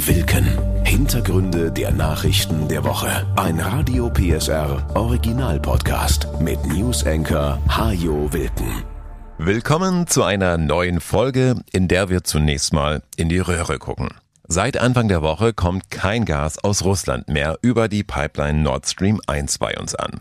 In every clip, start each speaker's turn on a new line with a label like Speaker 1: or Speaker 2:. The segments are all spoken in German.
Speaker 1: Wilken. Hintergründe der Nachrichten der Woche. Ein Radio PSR Original Podcast mit News Anchor Hajo Wilken.
Speaker 2: Willkommen zu einer neuen Folge, in der wir zunächst mal in die Röhre gucken. Seit Anfang der Woche kommt kein Gas aus Russland mehr über die Pipeline Nord Stream 1 bei uns an.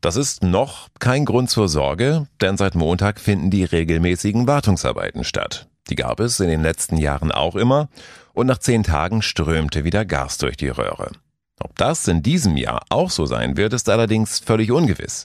Speaker 2: Das ist noch kein Grund zur Sorge, denn seit Montag finden die regelmäßigen Wartungsarbeiten statt. Die gab es in den letzten Jahren auch immer und nach zehn Tagen strömte wieder Gas durch die Röhre. Ob das in diesem Jahr auch so sein wird, ist allerdings völlig ungewiss.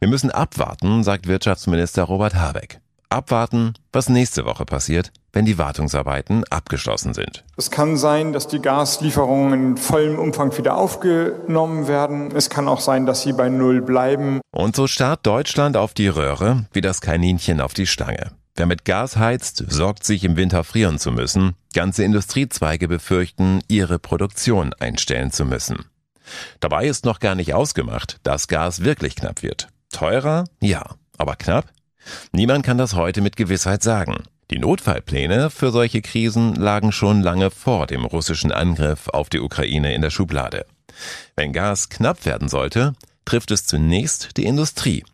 Speaker 2: Wir müssen abwarten, sagt Wirtschaftsminister Robert Habeck. Abwarten, was nächste Woche passiert, wenn die Wartungsarbeiten abgeschlossen sind.
Speaker 3: Es kann sein, dass die Gaslieferungen in vollem Umfang wieder aufgenommen werden. Es kann auch sein, dass sie bei Null bleiben.
Speaker 2: Und so starrt Deutschland auf die Röhre wie das Kaninchen auf die Stange. Wer mit Gas heizt, sorgt sich im Winter frieren zu müssen. Ganze Industriezweige befürchten, ihre Produktion einstellen zu müssen. Dabei ist noch gar nicht ausgemacht, dass Gas wirklich knapp wird. Teurer? Ja. Aber knapp? Niemand kann das heute mit Gewissheit sagen. Die Notfallpläne für solche Krisen lagen schon lange vor dem russischen Angriff auf die Ukraine in der Schublade. Wenn Gas knapp werden sollte, trifft es zunächst die Industrie.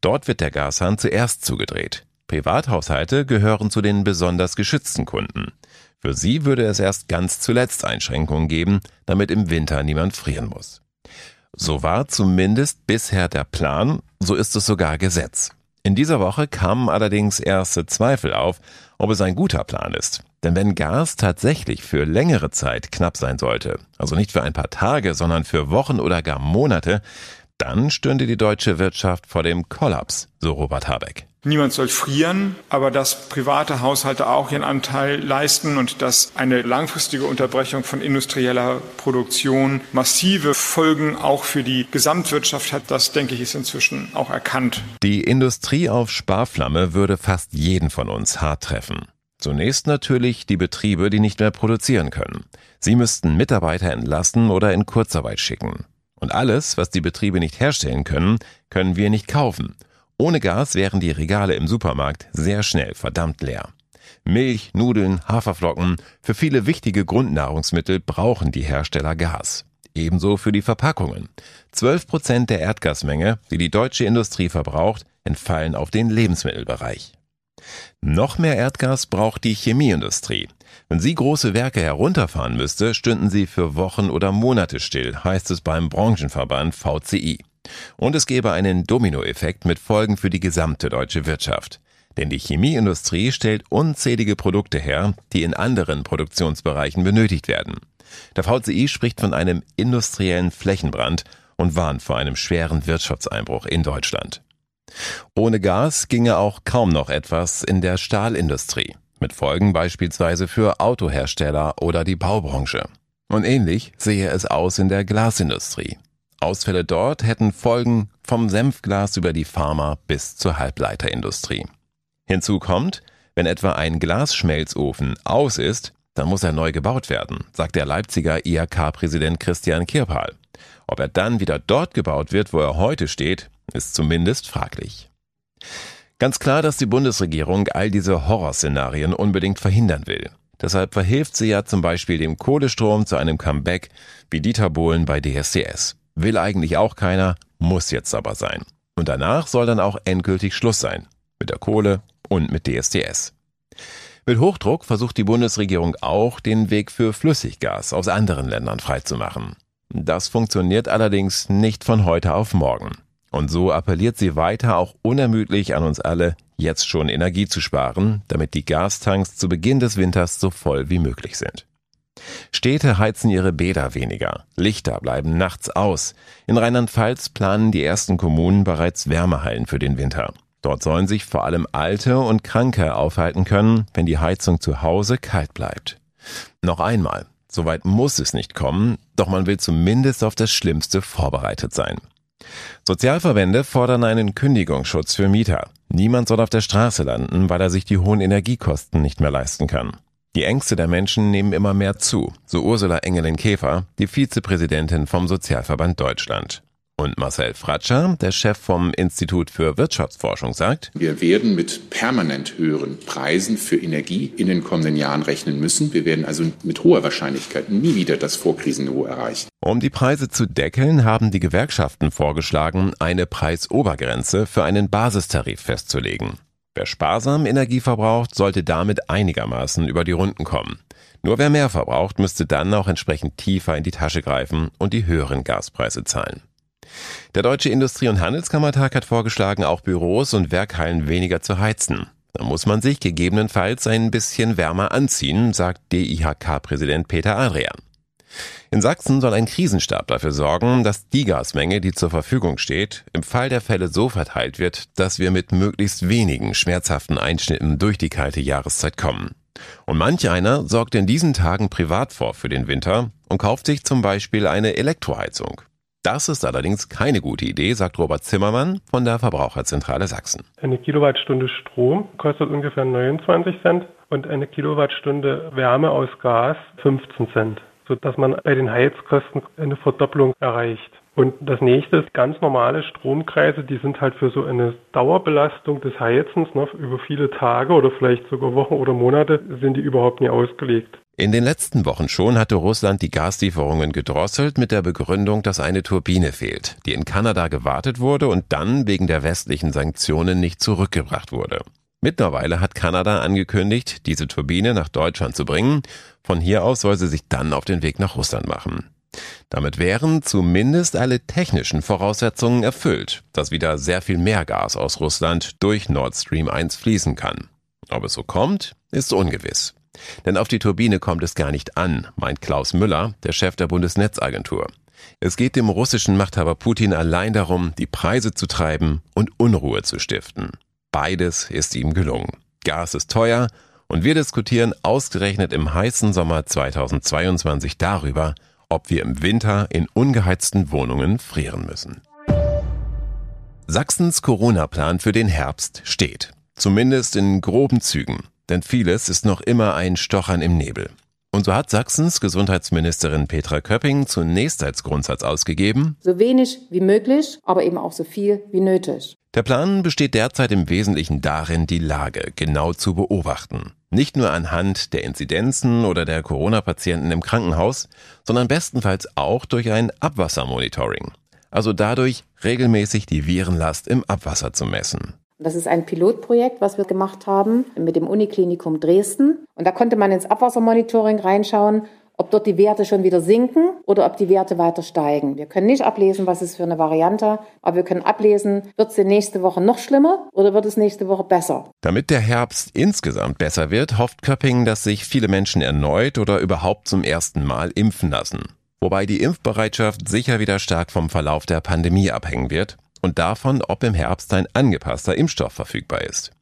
Speaker 2: Dort wird der Gashahn zuerst zugedreht. Privathaushalte gehören zu den besonders geschützten Kunden. Für sie würde es erst ganz zuletzt Einschränkungen geben, damit im Winter niemand frieren muss. So war zumindest bisher der Plan, so ist es sogar Gesetz. In dieser Woche kamen allerdings erste Zweifel auf, ob es ein guter Plan ist. Denn wenn Gas tatsächlich für längere Zeit knapp sein sollte, also nicht für ein paar Tage, sondern für Wochen oder gar Monate, dann stünde die deutsche Wirtschaft vor dem Kollaps, so Robert Habeck.
Speaker 3: Niemand soll frieren, aber dass private Haushalte auch ihren Anteil leisten und dass eine langfristige Unterbrechung von industrieller Produktion massive Folgen auch für die Gesamtwirtschaft hat, das denke ich ist inzwischen auch erkannt.
Speaker 2: Die Industrie auf Sparflamme würde fast jeden von uns hart treffen. Zunächst natürlich die Betriebe, die nicht mehr produzieren können. Sie müssten Mitarbeiter entlassen oder in Kurzarbeit schicken. Und alles, was die Betriebe nicht herstellen können, können wir nicht kaufen. Ohne Gas wären die Regale im Supermarkt sehr schnell verdammt leer. Milch, Nudeln, Haferflocken, für viele wichtige Grundnahrungsmittel brauchen die Hersteller Gas. Ebenso für die Verpackungen. 12 Prozent der Erdgasmenge, die die deutsche Industrie verbraucht, entfallen auf den Lebensmittelbereich. Noch mehr Erdgas braucht die Chemieindustrie. Wenn sie große Werke herunterfahren müsste, stünden sie für Wochen oder Monate still, heißt es beim Branchenverband VCI. Und es gäbe einen Dominoeffekt mit Folgen für die gesamte deutsche Wirtschaft. Denn die Chemieindustrie stellt unzählige Produkte her, die in anderen Produktionsbereichen benötigt werden. Der VCI spricht von einem industriellen Flächenbrand und warnt vor einem schweren Wirtschaftseinbruch in Deutschland. Ohne Gas ginge auch kaum noch etwas in der Stahlindustrie, mit Folgen beispielsweise für Autohersteller oder die Baubranche. Und ähnlich sehe es aus in der Glasindustrie. Ausfälle dort hätten Folgen vom Senfglas über die Pharma bis zur Halbleiterindustrie. Hinzu kommt, wenn etwa ein Glasschmelzofen aus ist, dann muss er neu gebaut werden, sagt der Leipziger IHK-Präsident Christian Kirpal. Ob er dann wieder dort gebaut wird, wo er heute steht, ist zumindest fraglich. Ganz klar, dass die Bundesregierung all diese Horrorszenarien unbedingt verhindern will. Deshalb verhilft sie ja zum Beispiel dem Kohlestrom zu einem Comeback wie Dieter Bohlen bei DSDS. Will eigentlich auch keiner, muss jetzt aber sein. Und danach soll dann auch endgültig Schluss sein. Mit der Kohle und mit DSDS. Mit Hochdruck versucht die Bundesregierung auch, den Weg für Flüssiggas aus anderen Ländern freizumachen. Das funktioniert allerdings nicht von heute auf morgen. Und so appelliert sie weiter auch unermüdlich an uns alle, jetzt schon Energie zu sparen, damit die Gastanks zu Beginn des Winters so voll wie möglich sind. Städte heizen ihre Bäder weniger. Lichter bleiben nachts aus. In Rheinland-Pfalz planen die ersten Kommunen bereits Wärmehallen für den Winter. Dort sollen sich vor allem Alte und Kranke aufhalten können, wenn die Heizung zu Hause kalt bleibt. Noch einmal, soweit muss es nicht kommen, doch man will zumindest auf das Schlimmste vorbereitet sein. Sozialverbände fordern einen Kündigungsschutz für Mieter. Niemand soll auf der Straße landen, weil er sich die hohen Energiekosten nicht mehr leisten kann. Die Ängste der Menschen nehmen immer mehr zu, so Ursula Engelin-Käfer, die Vizepräsidentin vom Sozialverband Deutschland. Und Marcel Fratscher, der Chef vom Institut für Wirtschaftsforschung, sagt,
Speaker 4: wir werden mit permanent höheren Preisen für Energie in den kommenden Jahren rechnen müssen. Wir werden also mit hoher Wahrscheinlichkeit nie wieder das Vorkrisenniveau erreichen.
Speaker 2: Um die Preise zu deckeln, haben die Gewerkschaften vorgeschlagen, eine Preisobergrenze für einen Basistarif festzulegen. Wer sparsam Energie verbraucht, sollte damit einigermaßen über die Runden kommen. Nur wer mehr verbraucht, müsste dann auch entsprechend tiefer in die Tasche greifen und die höheren Gaspreise zahlen. Der Deutsche Industrie- und Handelskammertag hat vorgeschlagen, auch Büros und Werkhallen weniger zu heizen. Da muss man sich gegebenenfalls ein bisschen wärmer anziehen, sagt DIHK-Präsident Peter Adrian. In Sachsen soll ein Krisenstab dafür sorgen, dass die Gasmenge, die zur Verfügung steht, im Fall der Fälle so verteilt wird, dass wir mit möglichst wenigen schmerzhaften Einschnitten durch die kalte Jahreszeit kommen. Und manch einer sorgt in diesen Tagen privat vor für den Winter und kauft sich zum Beispiel eine Elektroheizung. Das ist allerdings keine gute Idee, sagt Robert Zimmermann von der Verbraucherzentrale Sachsen.
Speaker 5: Eine Kilowattstunde Strom kostet ungefähr 29 Cent und eine Kilowattstunde Wärme aus Gas 15 Cent, sodass man bei den Heizkosten eine Verdopplung erreicht. Und das nächste ist ganz normale Stromkreise, die sind halt für so eine Dauerbelastung des Heizens ne, über viele Tage oder vielleicht sogar Wochen oder Monate sind die überhaupt nie ausgelegt.
Speaker 2: In den letzten Wochen schon hatte Russland die Gaslieferungen gedrosselt mit der Begründung, dass eine Turbine fehlt, die in Kanada gewartet wurde und dann wegen der westlichen Sanktionen nicht zurückgebracht wurde. Mittlerweile hat Kanada angekündigt, diese Turbine nach Deutschland zu bringen. Von hier aus soll sie sich dann auf den Weg nach Russland machen. Damit wären zumindest alle technischen Voraussetzungen erfüllt, dass wieder sehr viel mehr Gas aus Russland durch Nord Stream 1 fließen kann. Ob es so kommt, ist ungewiss. Denn auf die Turbine kommt es gar nicht an, meint Klaus Müller, der Chef der Bundesnetzagentur. Es geht dem russischen Machthaber Putin allein darum, die Preise zu treiben und Unruhe zu stiften. Beides ist ihm gelungen. Gas ist teuer und wir diskutieren ausgerechnet im heißen Sommer 2022 darüber, ob wir im Winter in ungeheizten Wohnungen frieren müssen. Sachsens Corona-Plan für den Herbst steht. Zumindest in groben Zügen. Denn vieles ist noch immer ein Stochern im Nebel. Und so hat Sachsens Gesundheitsministerin Petra Köpping zunächst als Grundsatz ausgegeben,
Speaker 6: so wenig wie möglich, aber eben auch so viel wie nötig.
Speaker 2: Der Plan besteht derzeit im Wesentlichen darin, die Lage genau zu beobachten. Nicht nur anhand der Inzidenzen oder der Corona-Patienten im Krankenhaus, sondern bestenfalls auch durch ein Abwassermonitoring. Also dadurch regelmäßig die Virenlast im Abwasser zu messen.
Speaker 6: Das ist ein Pilotprojekt, was wir gemacht haben mit dem Uniklinikum Dresden. Und da konnte man ins Abwassermonitoring reinschauen, ob dort die Werte schon wieder sinken oder ob die Werte weiter steigen. Wir können nicht ablesen, was ist für eine Variante, aber wir können ablesen, wird es nächste Woche noch schlimmer oder wird es nächste Woche besser.
Speaker 2: Damit der Herbst insgesamt besser wird, hofft Köpping, dass sich viele Menschen erneut oder überhaupt zum ersten Mal impfen lassen. Wobei die Impfbereitschaft sicher wieder stark vom Verlauf der Pandemie abhängen wird und davon, ob im Herbst ein angepasster Impfstoff verfügbar ist.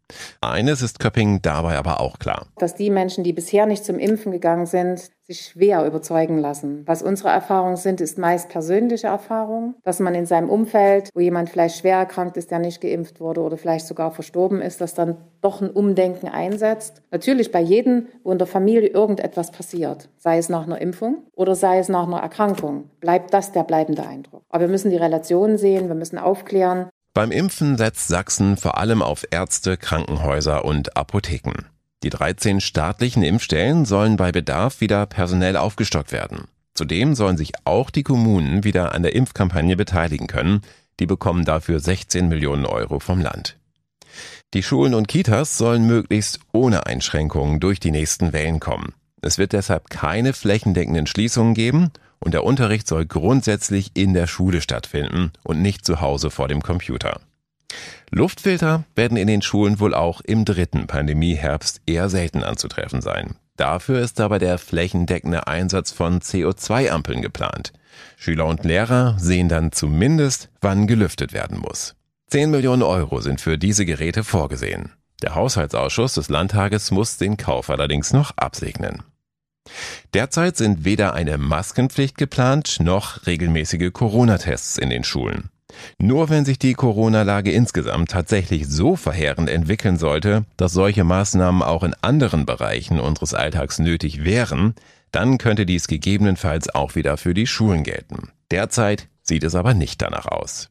Speaker 2: Eines ist Köpping dabei aber auch klar.
Speaker 6: Dass die Menschen, die bisher nicht zum Impfen gegangen sind, sich schwer überzeugen lassen. Was unsere Erfahrungen sind, ist meist persönliche Erfahrung, dass man in seinem Umfeld, wo jemand vielleicht schwer erkrankt ist, der nicht geimpft wurde oder vielleicht sogar verstorben ist, dass dann doch ein Umdenken einsetzt. Natürlich bei jedem, wo in der Familie irgendetwas passiert, sei es nach einer Impfung oder sei es nach einer Erkrankung, bleibt das der bleibende Eindruck. Aber wir müssen die Relationen sehen, wir müssen aufklären.
Speaker 2: Beim Impfen setzt Sachsen vor allem auf Ärzte, Krankenhäuser und Apotheken. Die 13 staatlichen Impfstellen sollen bei Bedarf wieder personell aufgestockt werden. Zudem sollen sich auch die Kommunen wieder an der Impfkampagne beteiligen können. Die bekommen dafür 16 Millionen Euro vom Land. Die Schulen und Kitas sollen möglichst ohne Einschränkungen durch die nächsten Wellen kommen. Es wird deshalb keine flächendeckenden Schließungen geben und der Unterricht soll grundsätzlich in der Schule stattfinden und nicht zu Hause vor dem Computer. Luftfilter werden in den Schulen wohl auch im dritten Pandemieherbst eher selten anzutreffen sein. Dafür ist aber der flächendeckende Einsatz von CO2-Ampeln geplant. Schüler und Lehrer sehen dann zumindest, wann gelüftet werden muss. 10 Millionen Euro sind für diese Geräte vorgesehen. Der Haushaltsausschuss des Landtages muss den Kauf allerdings noch absegnen. Derzeit sind weder eine Maskenpflicht geplant noch regelmäßige Corona-Tests in den Schulen. Nur wenn sich die Corona-Lage insgesamt tatsächlich so verheerend entwickeln sollte, dass solche Maßnahmen auch in anderen Bereichen unseres Alltags nötig wären, dann könnte dies gegebenenfalls auch wieder für die Schulen gelten. Derzeit sieht es aber nicht danach aus.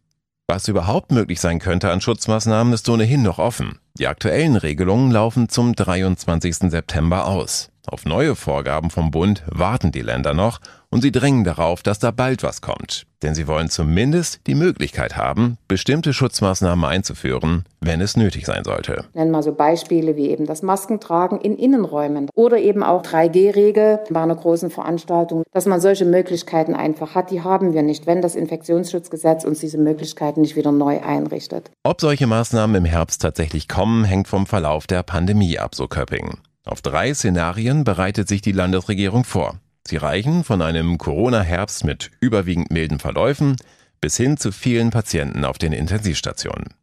Speaker 2: Was überhaupt möglich sein könnte an Schutzmaßnahmen ist ohnehin noch offen. Die aktuellen Regelungen laufen zum 23. September aus. Auf neue Vorgaben vom Bund warten die Länder noch und sie drängen darauf, dass da bald was kommt. Denn sie wollen zumindest die Möglichkeit haben, bestimmte Schutzmaßnahmen einzuführen, wenn es nötig sein sollte.
Speaker 6: Nennen wir so Beispiele wie eben das Maskentragen in Innenräumen oder eben auch 3G-Regel bei einer großen Veranstaltung, dass man solche Möglichkeiten einfach hat. Die haben wir nicht, wenn das Infektionsschutzgesetz uns diese Möglichkeiten nicht wieder neu einrichtet.
Speaker 2: Ob solche Maßnahmen im Herbst tatsächlich kommen, hängt vom Verlauf der Pandemie ab, so Köpping. Auf drei Szenarien bereitet sich die Landesregierung vor. Sie reichen von einem Corona-Herbst mit überwiegend milden Verläufen bis hin zu vielen Patienten auf den Intensivstationen.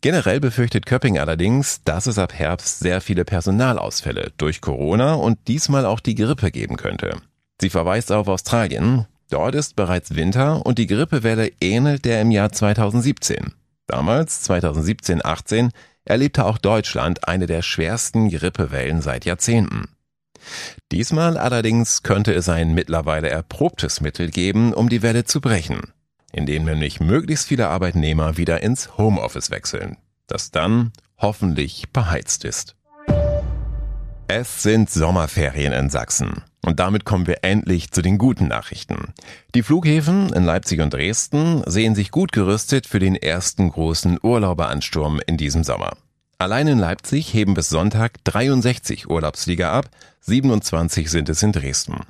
Speaker 2: Generell befürchtet Köpping allerdings, dass es ab Herbst sehr viele Personalausfälle durch Corona und diesmal auch die Grippe geben könnte. Sie verweist auf Australien. Dort ist bereits Winter und die Grippewelle ähnelt der im Jahr 2017. Damals, 2017-18, erlebte auch Deutschland eine der schwersten Grippewellen seit Jahrzehnten. Diesmal allerdings könnte es ein mittlerweile erprobtes Mittel geben, um die Welle zu brechen, indem nämlich möglichst viele Arbeitnehmer wieder ins Homeoffice wechseln, das dann hoffentlich beheizt ist. Es sind Sommerferien in Sachsen. Und damit kommen wir endlich zu den guten Nachrichten. Die Flughäfen in Leipzig und Dresden sehen sich gut gerüstet für den ersten großen Urlauberansturm in diesem Sommer. Allein in Leipzig heben bis Sonntag 63 Urlaubsflieger ab, 27 sind es in Dresden.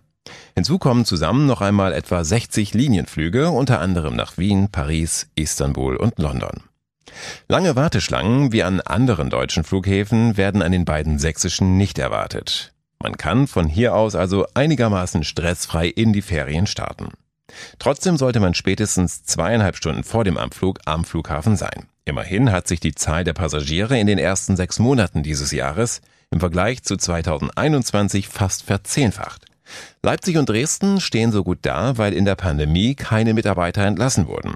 Speaker 2: Hinzu kommen zusammen noch einmal etwa 60 Linienflüge, unter anderem nach Wien, Paris, Istanbul und London. Lange Warteschlangen wie an anderen deutschen Flughäfen werden an den beiden sächsischen nicht erwartet. Man kann von hier aus also einigermaßen stressfrei in die Ferien starten. Trotzdem sollte man spätestens zweieinhalb Stunden vor dem Anflug am Flughafen sein. Immerhin hat sich die Zahl der Passagiere in den ersten sechs Monaten dieses Jahres im Vergleich zu 2021 fast verzehnfacht. Leipzig und Dresden stehen so gut da, weil in der Pandemie keine Mitarbeiter entlassen wurden.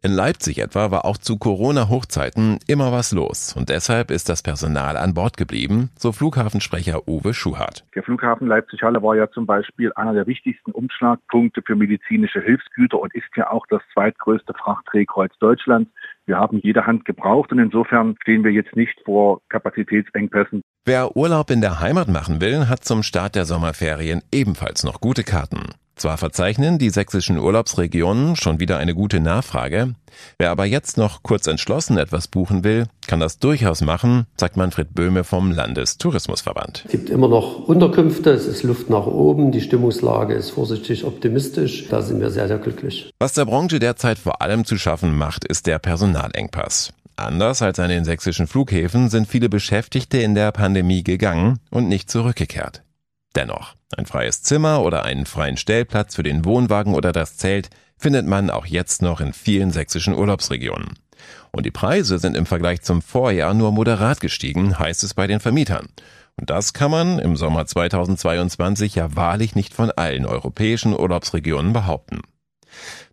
Speaker 2: In Leipzig etwa war auch zu Corona-Hochzeiten immer was los und deshalb ist das Personal an Bord geblieben, so Flughafensprecher Uwe Schuhardt.
Speaker 7: Der Flughafen Leipzig-Halle war ja zum Beispiel einer der wichtigsten Umschlagpunkte für medizinische Hilfsgüter und ist ja auch das zweitgrößte Frachtdrehkreuz Deutschlands. Wir haben jede Hand gebraucht und insofern stehen wir jetzt nicht vor Kapazitätsengpässen.
Speaker 2: Wer Urlaub in der Heimat machen will, hat zum Start der Sommerferien ebenfalls noch gute Karten. Zwar verzeichnen die sächsischen Urlaubsregionen schon wieder eine gute Nachfrage, wer aber jetzt noch kurz entschlossen etwas buchen will, kann das durchaus machen, sagt Manfred Böhme vom Landestourismusverband.
Speaker 8: Es gibt immer noch Unterkünfte, es ist Luft nach oben, die Stimmungslage ist vorsichtig optimistisch, da sind wir sehr, sehr glücklich.
Speaker 2: Was der Branche derzeit vor allem zu schaffen macht, ist der Personalengpass. Anders als an den sächsischen Flughäfen sind viele Beschäftigte in der Pandemie gegangen und nicht zurückgekehrt. Dennoch, ein freies Zimmer oder einen freien Stellplatz für den Wohnwagen oder das Zelt findet man auch jetzt noch in vielen sächsischen Urlaubsregionen. Und die Preise sind im Vergleich zum Vorjahr nur moderat gestiegen, heißt es bei den Vermietern. Und das kann man im Sommer 2022 ja wahrlich nicht von allen europäischen Urlaubsregionen behaupten.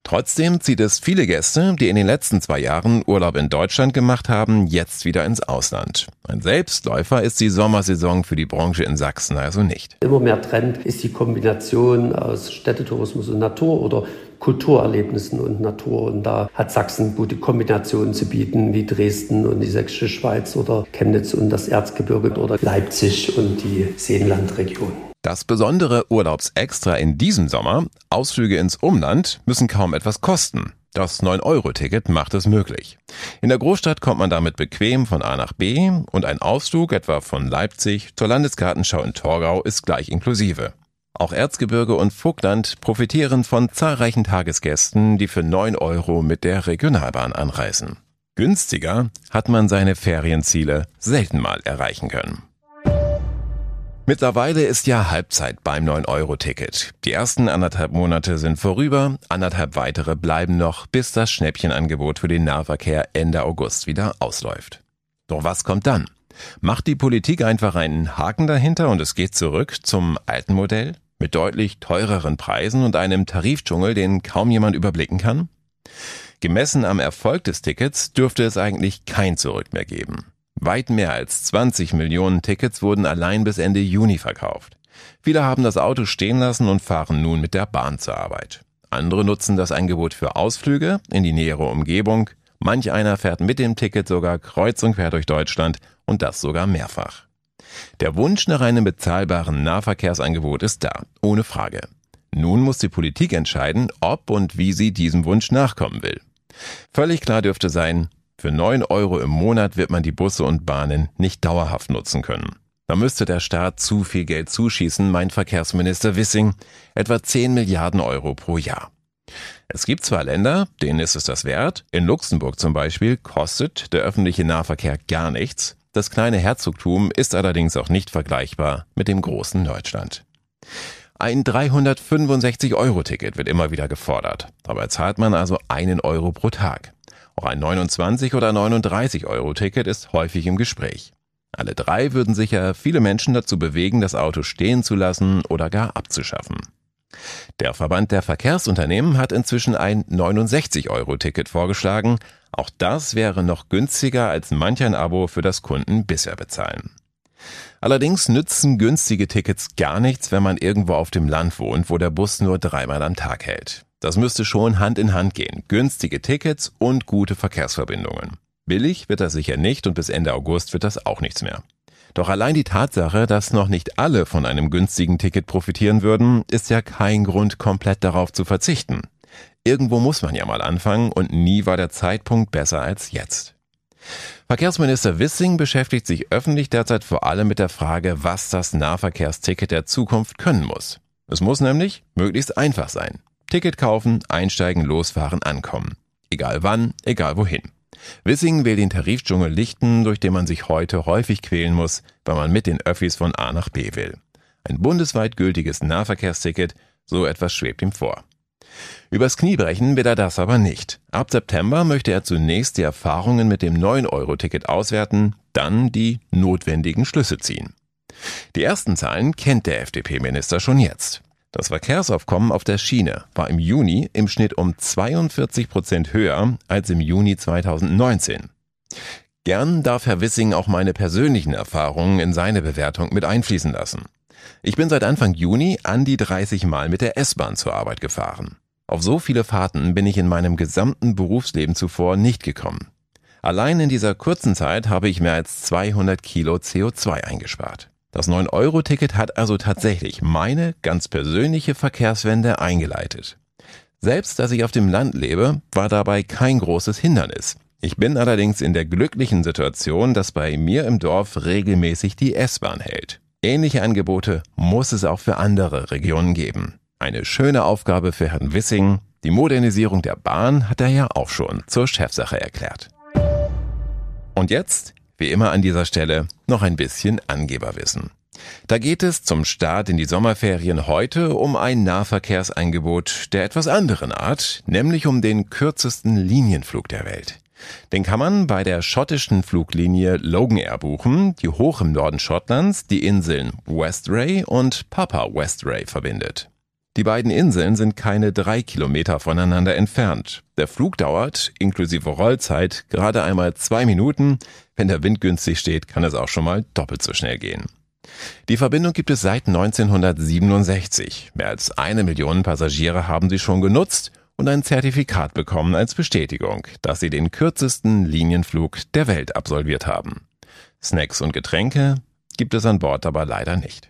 Speaker 2: Trotzdem zieht es viele Gäste, die in den letzten zwei Jahren Urlaub in Deutschland gemacht haben, jetzt wieder ins Ausland. Ein Selbstläufer ist die Sommersaison für die Branche in Sachsen also nicht.
Speaker 8: Immer mehr Trend ist die Kombination aus Städtetourismus und Natur oder Kulturerlebnissen und Natur. Und da hat Sachsen gute Kombinationen zu bieten, wie Dresden und die Sächsische Schweiz oder Chemnitz und das Erzgebirge oder Leipzig und die Seenlandregion.
Speaker 2: Das besondere Urlaubsextra in diesem Sommer, Ausflüge ins Umland, müssen kaum etwas kosten. Das 9-Euro-Ticket macht es möglich. In der Großstadt kommt man damit bequem von A nach B und ein Ausflug etwa von Leipzig zur Landesgartenschau in Torgau ist gleich inklusive. Auch Erzgebirge und Vogtland profitieren von zahlreichen Tagesgästen, die für 9 Euro mit der Regionalbahn anreisen. Günstiger hat man seine Ferienziele selten mal erreichen können. Mittlerweile ist ja Halbzeit beim 9-Euro-Ticket. Die ersten anderthalb Monate sind vorüber, anderthalb weitere bleiben noch, bis das Schnäppchenangebot für den Nahverkehr Ende August wieder ausläuft. Doch was kommt dann? Macht die Politik einfach einen Haken dahinter und es geht zurück zum alten Modell? Mit deutlich teureren Preisen und einem Tarifdschungel, den kaum jemand überblicken kann? Gemessen am Erfolg des Tickets dürfte es eigentlich kein Zurück mehr geben. Weit mehr als 20 Millionen Tickets wurden allein bis Ende Juni verkauft. Viele haben das Auto stehen lassen und fahren nun mit der Bahn zur Arbeit. Andere nutzen das Angebot für Ausflüge in die nähere Umgebung. Manch einer fährt mit dem Ticket sogar kreuz und quer durch Deutschland und das sogar mehrfach. Der Wunsch nach einem bezahlbaren Nahverkehrsangebot ist da, ohne Frage. Nun muss die Politik entscheiden, ob und wie sie diesem Wunsch nachkommen will. Völlig klar dürfte sein, für neun Euro im Monat wird man die Busse und Bahnen nicht dauerhaft nutzen können. Da müsste der Staat zu viel Geld zuschießen, meint Verkehrsminister Wissing, etwa 10 Milliarden Euro pro Jahr. Es gibt zwar Länder, denen ist es das wert. In Luxemburg zum Beispiel kostet der öffentliche Nahverkehr gar nichts. Das kleine Herzogtum ist allerdings auch nicht vergleichbar mit dem großen Deutschland. Ein 365-Euro-Ticket wird immer wieder gefordert. Dabei zahlt man also einen Euro pro Tag. Auch ein 29 oder 39 Euro Ticket ist häufig im Gespräch. Alle drei würden sicher viele Menschen dazu bewegen, das Auto stehen zu lassen oder gar abzuschaffen. Der Verband der Verkehrsunternehmen hat inzwischen ein 69-Euro-Ticket vorgeschlagen. Auch das wäre noch günstiger als manch ein Abo für das Kunden bisher bezahlen. Allerdings nützen günstige Tickets gar nichts, wenn man irgendwo auf dem Land wohnt, wo der Bus nur dreimal am Tag hält. Das müsste schon Hand in Hand gehen. Günstige Tickets und gute Verkehrsverbindungen. Billig wird das sicher nicht und bis Ende August wird das auch nichts mehr. Doch allein die Tatsache, dass noch nicht alle von einem günstigen Ticket profitieren würden, ist ja kein Grund, komplett darauf zu verzichten. Irgendwo muss man ja mal anfangen und nie war der Zeitpunkt besser als jetzt. Verkehrsminister Wissing beschäftigt sich öffentlich derzeit vor allem mit der Frage, was das Nahverkehrsticket der Zukunft können muss. Es muss nämlich möglichst einfach sein. Ticket kaufen, einsteigen, losfahren, ankommen. Egal wann, egal wohin. Wissing will den Tarifdschungel lichten, durch den man sich heute häufig quälen muss, weil man mit den Öffis von A nach B will. Ein bundesweit gültiges Nahverkehrsticket, so etwas schwebt ihm vor. Übers Knie brechen will er das aber nicht. Ab September möchte er zunächst die Erfahrungen mit dem 9-Euro-Ticket auswerten, dann die notwendigen Schlüsse ziehen. Die ersten Zahlen kennt der FDP-Minister schon jetzt. Das Verkehrsaufkommen auf der Schiene war im Juni im Schnitt um 42 Prozent höher als im Juni 2019. Gern darf Herr Wissing auch meine persönlichen Erfahrungen in seine Bewertung mit einfließen lassen. Ich bin seit Anfang Juni an die 30 Mal mit der S-Bahn zur Arbeit gefahren. Auf so viele Fahrten bin ich in meinem gesamten Berufsleben zuvor nicht gekommen. Allein in dieser kurzen Zeit habe ich mehr als 200 Kilo CO2 eingespart. Das 9-Euro-Ticket hat also tatsächlich meine ganz persönliche Verkehrswende eingeleitet. Selbst dass ich auf dem Land lebe, war dabei kein großes Hindernis. Ich bin allerdings in der glücklichen Situation, dass bei mir im Dorf regelmäßig die S-Bahn hält. Ähnliche Angebote muss es auch für andere Regionen geben. Eine schöne Aufgabe für Herrn Wissing. Die Modernisierung der Bahn hat er ja auch schon zur Chefsache erklärt. Und jetzt wie immer an dieser Stelle noch ein bisschen Angeberwissen. Da geht es zum Start in die Sommerferien heute um ein Nahverkehrsangebot der etwas anderen Art, nämlich um den kürzesten Linienflug der Welt. Den kann man bei der schottischen Fluglinie Logan Air buchen, die hoch im Norden Schottlands die Inseln Westray und Papa Westray verbindet. Die beiden Inseln sind keine drei Kilometer voneinander entfernt. Der Flug dauert, inklusive Rollzeit, gerade einmal zwei Minuten. Wenn der Wind günstig steht, kann es auch schon mal doppelt so schnell gehen. Die Verbindung gibt es seit 1967. Mehr als eine Million Passagiere haben sie schon genutzt und ein Zertifikat bekommen als Bestätigung, dass sie den kürzesten Linienflug der Welt absolviert haben. Snacks und Getränke gibt es an Bord aber leider nicht.